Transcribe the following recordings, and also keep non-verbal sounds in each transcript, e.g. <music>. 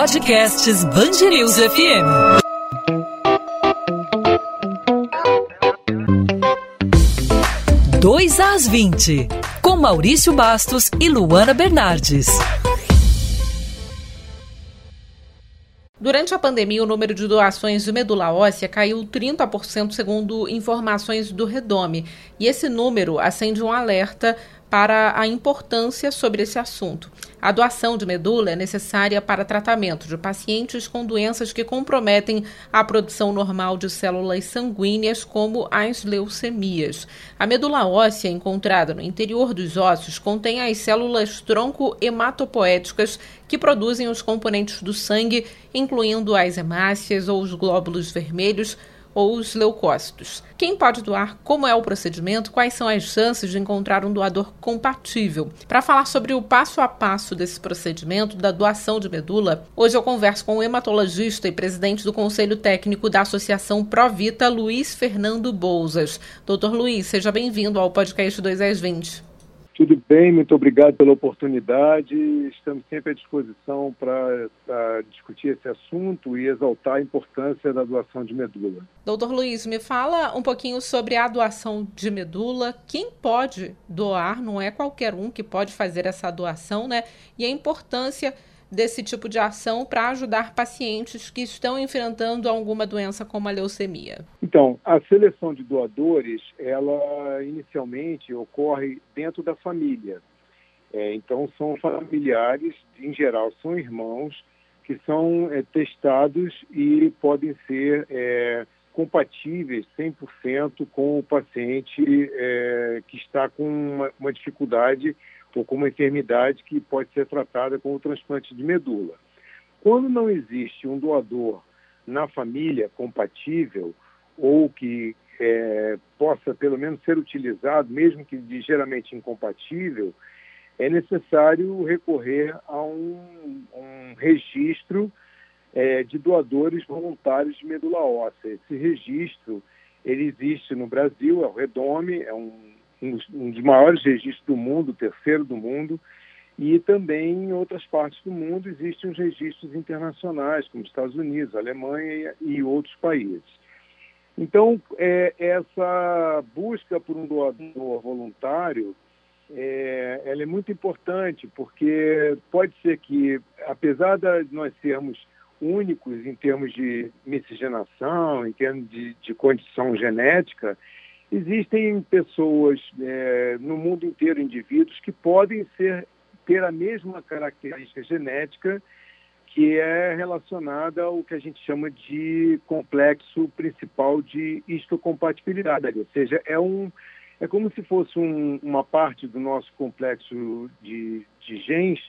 Podcasts Bangerils FM. Dois às 20, com Maurício Bastos e Luana Bernardes. Durante a pandemia, o número de doações de medula óssea caiu 30%, segundo informações do Redome. E esse número acende um alerta para a importância sobre esse assunto. A doação de medula é necessária para tratamento de pacientes com doenças que comprometem a produção normal de células sanguíneas, como as leucemias. A medula óssea encontrada no interior dos ossos contém as células tronco hematopoéticas que produzem os componentes do sangue, incluindo as hemácias ou os glóbulos vermelhos ou os leucócitos. Quem pode doar? Como é o procedimento? Quais são as chances de encontrar um doador compatível? Para falar sobre o passo a passo desse procedimento da doação de medula, hoje eu converso com o hematologista e presidente do Conselho Técnico da Associação Provita, Luiz Fernando Bouzas. Doutor Luiz, seja bem-vindo ao podcast 2 às 20. Tudo bem, muito obrigado pela oportunidade. Estamos sempre à disposição para discutir esse assunto e exaltar a importância da doação de medula. Doutor Luiz, me fala um pouquinho sobre a doação de medula. Quem pode doar? Não é qualquer um que pode fazer essa doação, né? E a importância desse tipo de ação para ajudar pacientes que estão enfrentando alguma doença como a leucemia? Então, a seleção de doadores, ela inicialmente ocorre dentro da família. É, então, são familiares, em geral, são irmãos que são é, testados e podem ser é, compatíveis 100% com o paciente é, que está com uma, uma dificuldade ou com uma enfermidade que pode ser tratada com o transplante de medula. Quando não existe um doador na família compatível ou que é, possa pelo menos ser utilizado, mesmo que ligeiramente incompatível, é necessário recorrer a um, um registro é, de doadores voluntários de medula óssea. Esse registro ele existe no Brasil, é o Redome, é um um dos maiores registros do mundo, terceiro do mundo, e também em outras partes do mundo existem os registros internacionais, como Estados Unidos, Alemanha e outros países. Então, é, essa busca por um doador voluntário, é, ela é muito importante, porque pode ser que, apesar de nós sermos únicos em termos de miscigenação, em termos de, de condição genética, Existem pessoas é, no mundo inteiro, indivíduos, que podem ser, ter a mesma característica genética que é relacionada ao que a gente chama de complexo principal de histocompatibilidade, ou seja, é, um, é como se fosse um, uma parte do nosso complexo de, de genes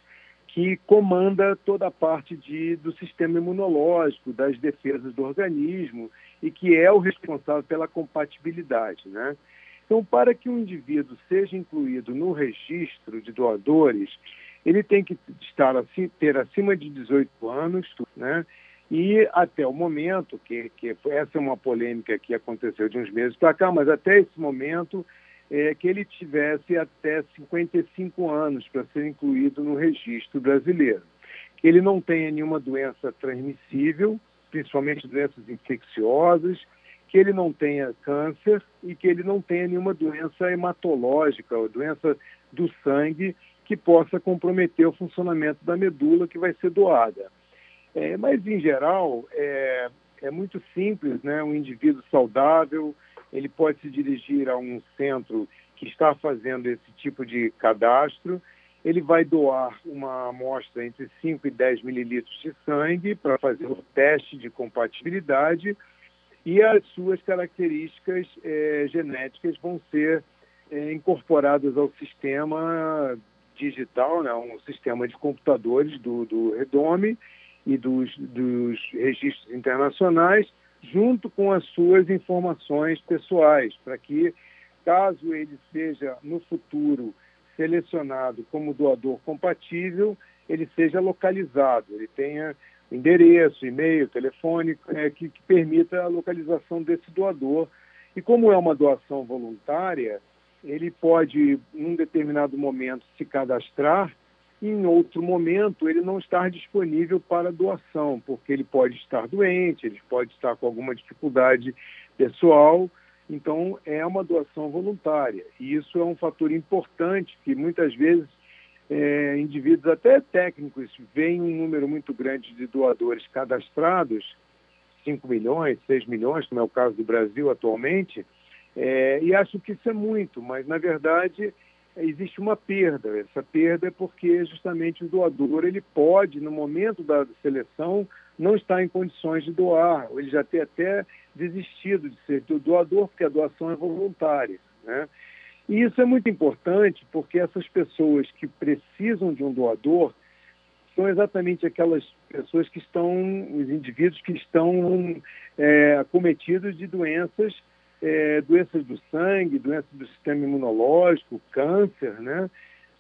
que comanda toda a parte de, do sistema imunológico, das defesas do organismo e que é o responsável pela compatibilidade. Né? Então, para que um indivíduo seja incluído no registro de doadores, ele tem que estar ter acima de 18 anos, né? E até o momento, que, que essa é uma polêmica que aconteceu de uns meses para cá, mas até esse momento, é, que ele tivesse até 55 anos para ser incluído no registro brasileiro. Que ele não tenha nenhuma doença transmissível, principalmente doenças infecciosas, que ele não tenha câncer e que ele não tenha nenhuma doença hematológica ou doença do sangue que possa comprometer o funcionamento da medula que vai ser doada. É, mas, em geral, é, é muito simples, né? Um indivíduo saudável, ele pode se dirigir a um centro que está fazendo esse tipo de cadastro. Ele vai doar uma amostra entre 5 e 10 mililitros de sangue para fazer o teste de compatibilidade e as suas características é, genéticas vão ser é, incorporadas ao sistema digital, né, um sistema de computadores do, do Redome e dos, dos registros internacionais, junto com as suas informações pessoais, para que, caso ele seja no futuro selecionado como doador compatível, ele seja localizado, ele tenha endereço, e-mail, telefone, é, que, que permita a localização desse doador. E como é uma doação voluntária, ele pode, num determinado momento, se cadastrar em outro momento ele não estar disponível para doação, porque ele pode estar doente, ele pode estar com alguma dificuldade pessoal, então é uma doação voluntária. E isso é um fator importante que muitas vezes é, indivíduos até técnicos veem um número muito grande de doadores cadastrados, 5 milhões, 6 milhões, como é o caso do Brasil atualmente, é, e acham que isso é muito, mas na verdade existe uma perda. Essa perda é porque justamente o doador ele pode, no momento da seleção, não estar em condições de doar, ou ele já ter até desistido de ser doador, porque a doação é voluntária. Né? E isso é muito importante porque essas pessoas que precisam de um doador são exatamente aquelas pessoas que estão, os indivíduos que estão é, acometidos de doenças é, doenças do sangue, doenças do sistema imunológico, câncer, né?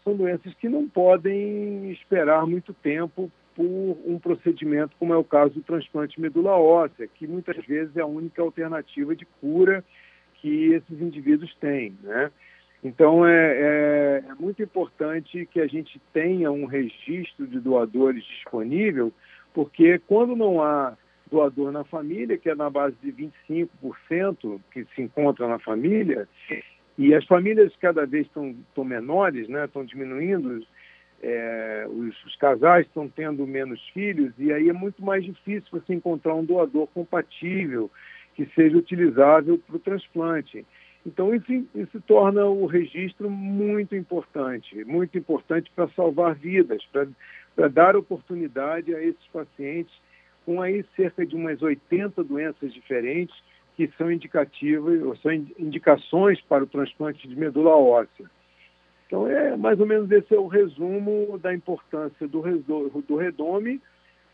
São doenças que não podem esperar muito tempo por um procedimento como é o caso do transplante medula óssea, que muitas vezes é a única alternativa de cura que esses indivíduos têm, né? Então é, é, é muito importante que a gente tenha um registro de doadores disponível, porque quando não há doador na família, que é na base de 25% que se encontra na família, e as famílias cada vez estão, estão menores, né, estão diminuindo, é, os, os, casais estão tendo menos filhos, e aí é muito mais difícil você encontrar um doador compatível que seja utilizável para o transplante. Então, isso, isso torna o registro muito importante, muito importante para salvar vidas, para dar oportunidade a esses pacientes com aí cerca de umas 80 doenças diferentes que são indicativas, ou são indicações para o transplante de medula óssea. Então, é mais ou menos esse é o resumo da importância do, do redome,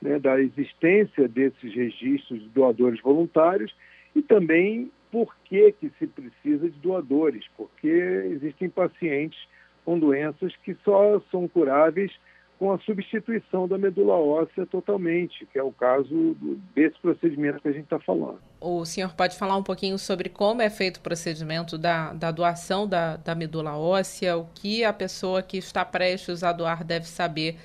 né, da existência desses registros de doadores voluntários e também por que, que se precisa de doadores, porque existem pacientes com doenças que só são curáveis com a substituição da medula óssea totalmente, que é o caso desse procedimento que a gente está falando. O senhor pode falar um pouquinho sobre como é feito o procedimento da, da doação da, da medula óssea, o que a pessoa que está prestes a doar deve saber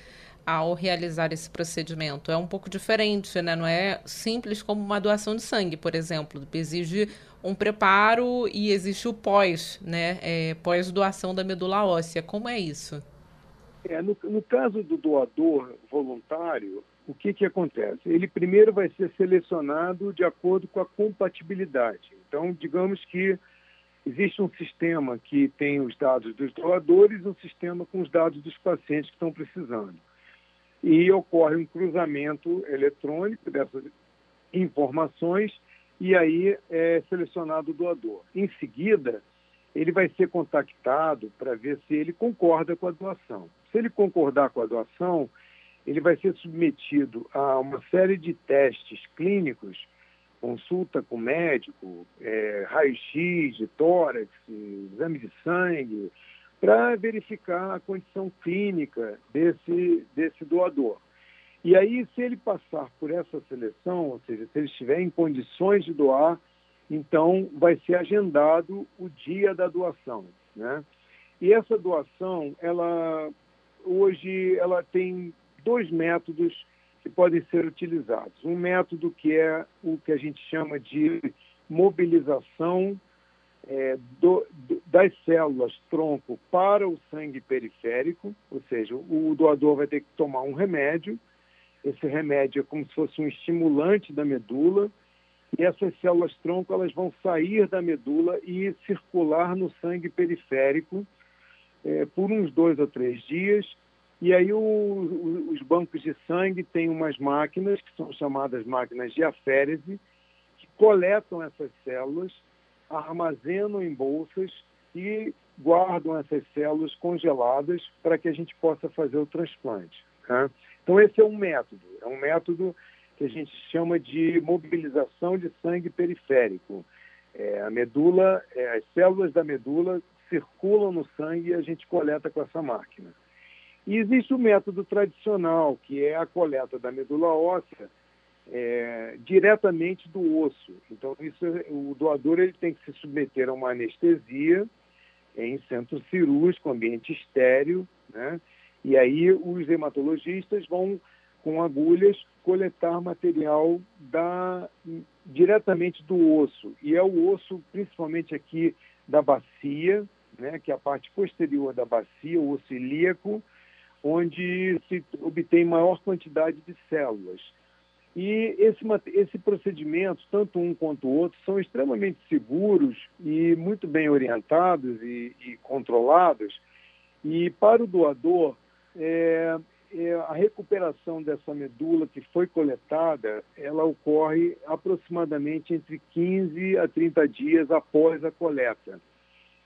ao realizar esse procedimento. É um pouco diferente, né? Não é simples como uma doação de sangue, por exemplo. Exige um preparo e existe o pós, né? É, pós-doação da medula óssea. Como é isso? É, no, no, caso do doador voluntário, o que, que acontece? Ele primeiro vai ser selecionado de acordo com a compatibilidade. Então, digamos que existe um sistema que tem os dados dos doadores e um sistema com os dados dos pacientes que estão precisando. E ocorre um cruzamento eletrônico dessas informações e aí é selecionado o doador. Em seguida, ele vai ser contactado para ver se ele concorda com a doação. Se ele concordar com a doação, ele vai ser submetido a uma série de testes clínicos, consulta com médico, é, raio-x de tórax, exame de sangue, para verificar a condição clínica desse, desse doador. E aí, se ele passar por essa seleção, ou seja, se ele estiver em condições de doar, então vai ser agendado o dia da doação, né? E essa doação, ela hoje ela tem dois métodos que podem ser utilizados. Um método que é o que a gente chama de mobilização é, do, das células tronco para o sangue periférico, ou seja, o doador vai ter que tomar um remédio. Esse remédio é como se fosse um estimulante da medula e essas células tronco elas vão sair da medula e circular no sangue periférico é, por uns dois ou três dias. E aí o, o, os bancos de sangue têm umas máquinas, que são chamadas máquinas de aférese, que coletam essas células, armazenam em bolsas e guardam essas células congeladas para que a gente possa fazer o transplante. Tá? Então esse é um método, é um método que a gente chama de mobilização de sangue periférico. É, a medula, é, as células da medula circulam no sangue e a gente coleta com essa máquina. E existe o método tradicional, que é a coleta da medula óssea é, diretamente do osso. Então, isso, o doador ele tem que se submeter a uma anestesia em centro cirúrgico, ambiente estéreo, né? E aí os hematologistas vão, com agulhas, coletar material da, diretamente do osso. E é o osso, principalmente aqui da bacia, né, que é a parte posterior da bacia, o osso ilíaco, onde se obtém maior quantidade de células. E esse, esse procedimento, tanto um quanto o outro, são extremamente seguros e muito bem orientados e, e controlados. E para o doador, é, é, a recuperação dessa medula que foi coletada, ela ocorre aproximadamente entre 15 a 30 dias após a coleta.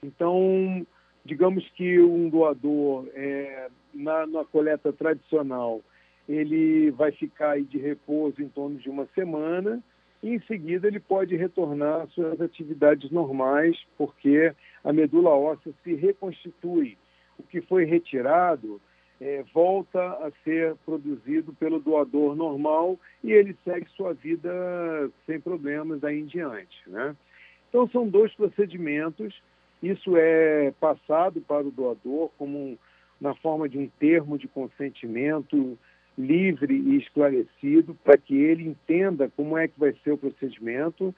Então, digamos que um doador, é, na, na coleta tradicional, ele vai ficar de repouso em torno de uma semana e em seguida ele pode retornar às suas atividades normais, porque a medula óssea se reconstitui. O que foi retirado é, volta a ser produzido pelo doador normal e ele segue sua vida sem problemas daí em diante. Né? Então, são dois procedimentos. Isso é passado para o doador como na forma de um termo de consentimento livre e esclarecido para que ele entenda como é que vai ser o procedimento.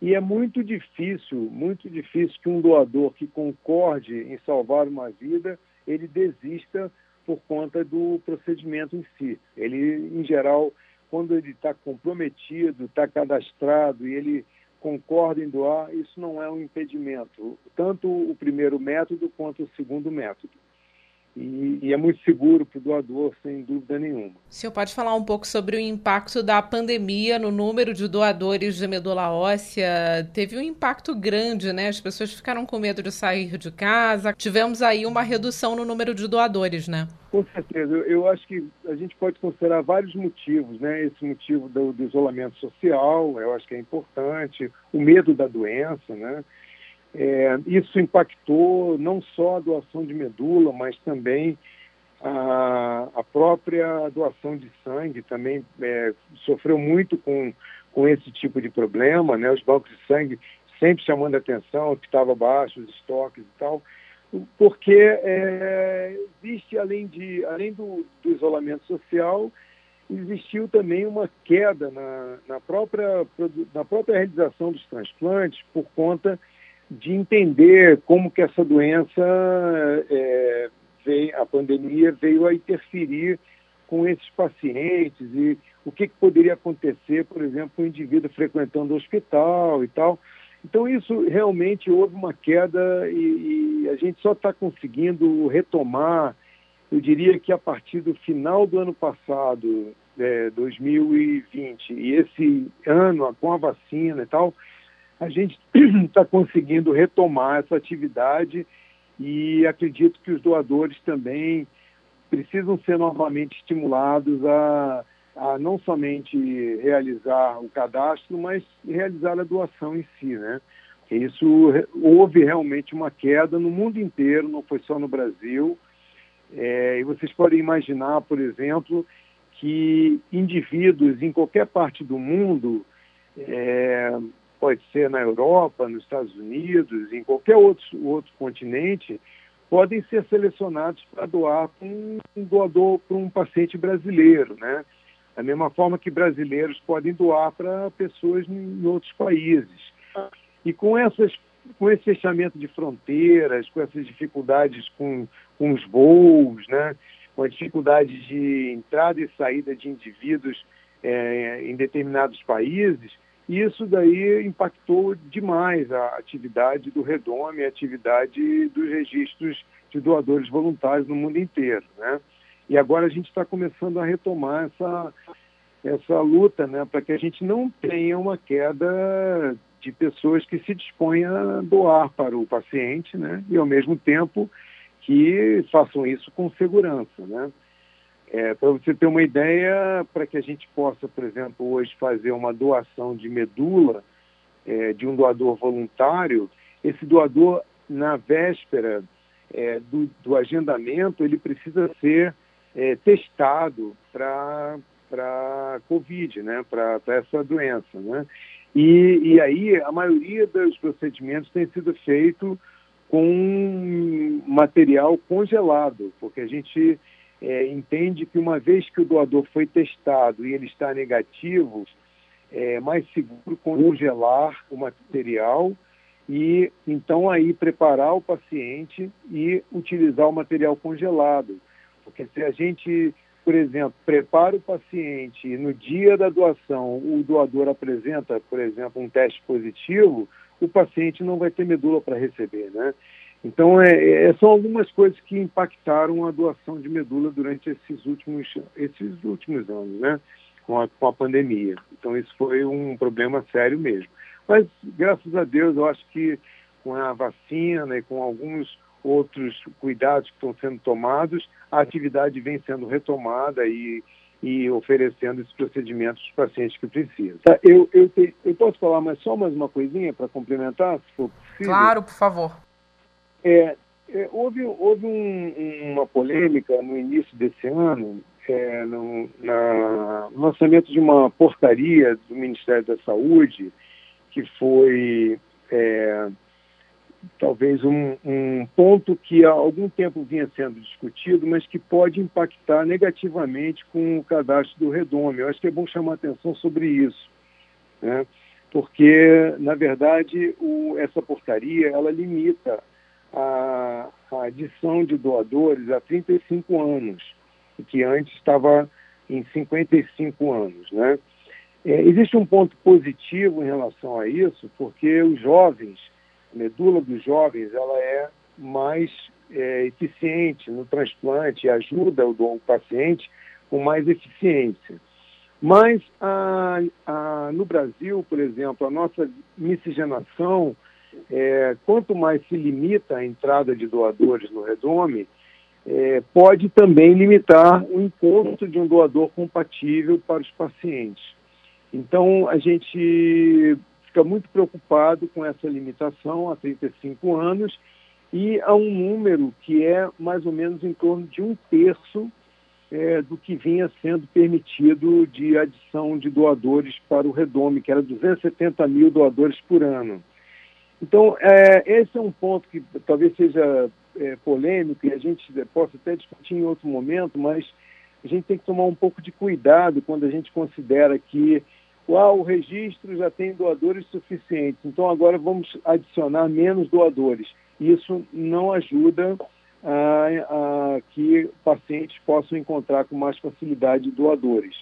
E é muito difícil, muito difícil que um doador que concorde em salvar uma vida, ele desista por conta do procedimento em si. Ele, em geral, quando ele está comprometido, está cadastrado e ele concorda em doar, isso não é um impedimento, tanto o primeiro método quanto o segundo método e, e é muito seguro para o doador, sem dúvida nenhuma. O senhor pode falar um pouco sobre o impacto da pandemia no número de doadores de medula óssea? Teve um impacto grande, né? As pessoas ficaram com medo de sair de casa. Tivemos aí uma redução no número de doadores, né? Com certeza. Eu acho que a gente pode considerar vários motivos, né? Esse motivo do, do isolamento social, eu acho que é importante, o medo da doença, né? É, isso impactou não só a doação de medula, mas também a, a própria doação de sangue também é, sofreu muito com, com esse tipo de problema, né? Os bancos de sangue sempre chamando a atenção que estava baixo os estoques e tal, porque é, existe além de além do, do, isolamento social existiu também uma queda na, na própria na própria realização dos transplantes por conta de entender como que essa doença, é, a pandemia veio a interferir com esses pacientes e o que, que poderia acontecer, por exemplo, com o indivíduo frequentando o hospital e tal. Então, isso realmente houve uma queda e, e a gente só está conseguindo retomar, eu diria que a partir do final do ano passado, é, 2020, e esse ano, com a vacina e tal, a gente está <clears throat> conseguindo retomar essa atividade e acredito que os doadores também precisam ser novamente estimulados a, a não somente realizar o cadastro, mas realizar a doação em si, né? Isso houve realmente uma queda no mundo inteiro, não foi só no Brasil. É, e vocês podem imaginar, por exemplo, que indivíduos em qualquer parte do mundo é, pode ser na Europa, nos Estados Unidos, em qualquer outro, outro continente, podem ser selecionados para doar para um, doador, para um paciente brasileiro, né? Da mesma forma que brasileiros podem doar para pessoas em outros países. E com, essas, com esse fechamento de fronteiras, com essas dificuldades com, com os voos, né? com a dificuldade de entrada e saída de indivíduos é, em determinados países, isso daí impactou demais a atividade do Redome, a atividade dos registros de doadores voluntários no mundo inteiro, né? E agora a gente está começando a retomar essa, essa luta, né, para que a gente não tenha uma queda de pessoas que se dispõem a doar para o paciente, né, e ao mesmo tempo que façam isso com segurança, né? É, para você ter uma ideia, para que a gente possa, por exemplo, hoje fazer uma doação de medula é, de um doador voluntário, esse doador, na véspera é, do, do, agendamento, ele precisa ser é, testado para Covid, né, para essa doença. Né? E, e aí a maioria dos procedimentos tem sido feito com material congelado, porque a gente é, entende que uma vez que o doador foi testado e ele está negativo, é mais seguro congelar o material e então aí preparar o paciente e utilizar o material congelado. Porque se a gente, por exemplo, prepara o paciente e no dia da doação o doador apresenta, por exemplo, um teste positivo, o paciente não vai ter medula para receber, né? Então, é, é, são algumas coisas que impactaram a doação de medula durante esses últimos, esses últimos anos, né? Com a, com a pandemia. Então, isso foi um problema sério mesmo. Mas, graças a Deus, eu acho que com a vacina e com alguns outros cuidados que estão sendo tomados, a atividade vem sendo retomada e, e oferecendo esses procedimentos aos pacientes que precisam. Tá, eu, eu, te, eu posso falar mais só mais uma coisinha para complementar, se for possível? Claro, por favor. É, é, houve houve um, uma polêmica no início desse ano, é, no, na, no lançamento de uma portaria do Ministério da Saúde, que foi é, talvez um, um, ponto que há algum tempo vinha sendo discutido, mas que pode impactar negativamente com o cadastro do Redome. Eu acho que é bom chamar atenção sobre isso, né? porque, na verdade, o, essa portaria ela limita a, a adição de doadores a 35 anos, que antes estava em 55 anos. Né? É, existe um ponto positivo em relação a isso, porque os jovens, a medula dos jovens, ela é mais é, eficiente no transplante, ajuda o, o paciente com mais eficiência. Mas a, a, no Brasil, por exemplo, a nossa miscigenação é, quanto mais se limita a entrada de doadores no Redome, é, pode também limitar o encontro de um doador compatível para os pacientes. Então, a gente fica muito preocupado com essa limitação a 35 anos e a um número que é mais ou menos em torno de um terço é, do que vinha sendo permitido de adição de doadores para o Redome, que era 270 mil doadores por ano. Então, é, esse é um ponto que talvez seja é, polêmico e a gente possa até discutir em outro momento, mas a gente tem que tomar um pouco de cuidado quando a gente considera que o registro já tem doadores suficientes, então agora vamos adicionar menos doadores. Isso não ajuda a, a que pacientes possam encontrar com mais facilidade doadores.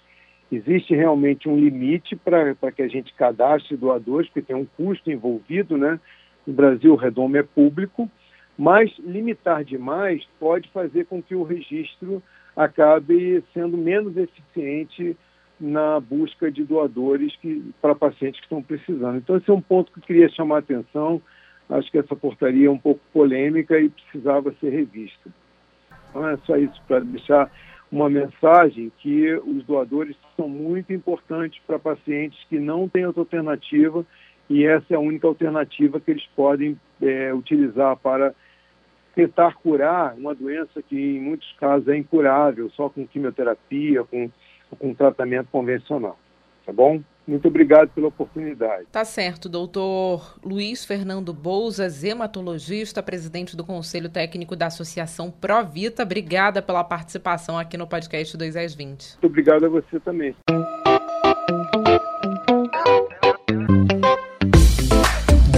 Existe realmente um limite para que a gente cadastre doadores, porque tem um custo envolvido, né? No Brasil, o redome é público, mas limitar demais pode fazer com que o registro acabe sendo menos eficiente na busca de doadores para pacientes que estão precisando. Então, esse é um ponto que eu queria chamar a atenção. Acho que essa portaria é um pouco polêmica e precisava ser revista. Então, é só isso para deixar uma mensagem que os doadores são muito importantes para pacientes que não têm outra alternativa e essa é a única alternativa que eles podem é, utilizar para tentar curar uma doença que em muitos casos é incurável, só com quimioterapia, com, com tratamento convencional. Tá bom? Muito obrigado pela oportunidade. Tá certo, doutor Luiz Fernando Bouzas, hematologista, presidente do Conselho Técnico da Associação Provita. Obrigada pela participação aqui no podcast 2 às 20. Muito obrigado a você também.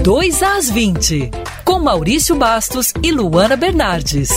2 às 20, com Maurício Bastos e Luana Bernardes.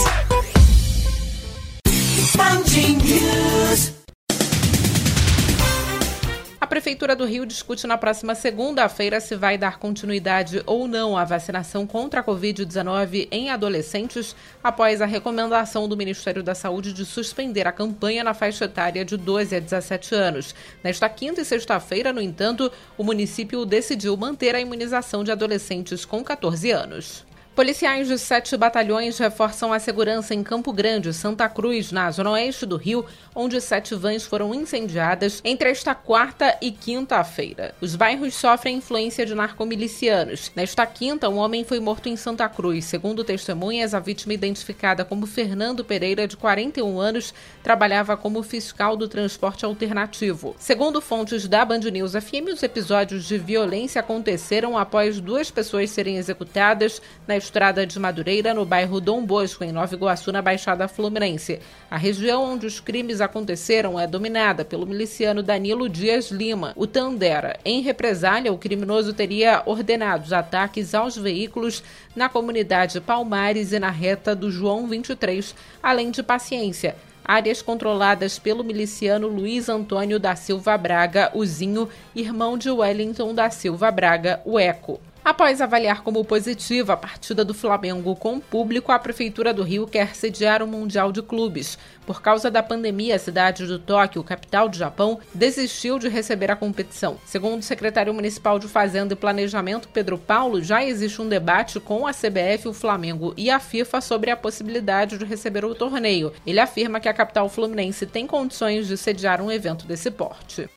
Prefeitura do Rio discute na próxima segunda-feira se vai dar continuidade ou não à vacinação contra a Covid-19 em adolescentes após a recomendação do Ministério da Saúde de suspender a campanha na faixa etária de 12 a 17 anos. Nesta quinta e sexta-feira, no entanto, o município decidiu manter a imunização de adolescentes com 14 anos. Policiais de sete batalhões reforçam a segurança em Campo Grande, Santa Cruz, na zona oeste do Rio, onde sete vans foram incendiadas entre esta quarta e quinta-feira. Os bairros sofrem influência de narcomilicianos. Nesta quinta, um homem foi morto em Santa Cruz. Segundo testemunhas, a vítima identificada como Fernando Pereira, de 41 anos, trabalhava como fiscal do transporte alternativo. Segundo fontes da Band News FM, os episódios de violência aconteceram após duas pessoas serem executadas nas Estrada de Madureira, no bairro Dom Bosco, em Nova Iguaçu, na Baixada Fluminense. A região onde os crimes aconteceram é dominada pelo miliciano Danilo Dias Lima, o Tandera. Em represália, o criminoso teria ordenado os ataques aos veículos na comunidade Palmares e na reta do João 23, além de paciência áreas controladas pelo miliciano Luiz Antônio da Silva Braga, o Zinho, irmão de Wellington da Silva Braga, o Eco. Após avaliar como positiva a partida do Flamengo com o público, a Prefeitura do Rio quer sediar o Mundial de Clubes. Por causa da pandemia, a cidade de Tóquio, capital do Japão, desistiu de receber a competição. Segundo o secretário municipal de Fazenda e Planejamento, Pedro Paulo, já existe um debate com a CBF, o Flamengo e a FIFA sobre a possibilidade de receber o torneio. Ele afirma que a capital fluminense tem condições de sediar um evento desse porte.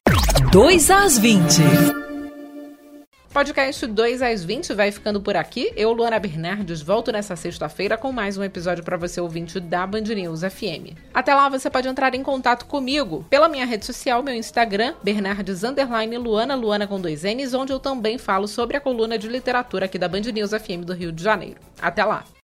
2 às 20. Podcast 2 às 20 vai ficando por aqui. Eu, Luana Bernardes, volto nessa sexta-feira com mais um episódio para você ouvinte da Band News FM. Até lá você pode entrar em contato comigo pela minha rede social, meu Instagram, Bernardes Luana, Luana com dois N's, onde eu também falo sobre a coluna de literatura aqui da Band News FM do Rio de Janeiro. Até lá!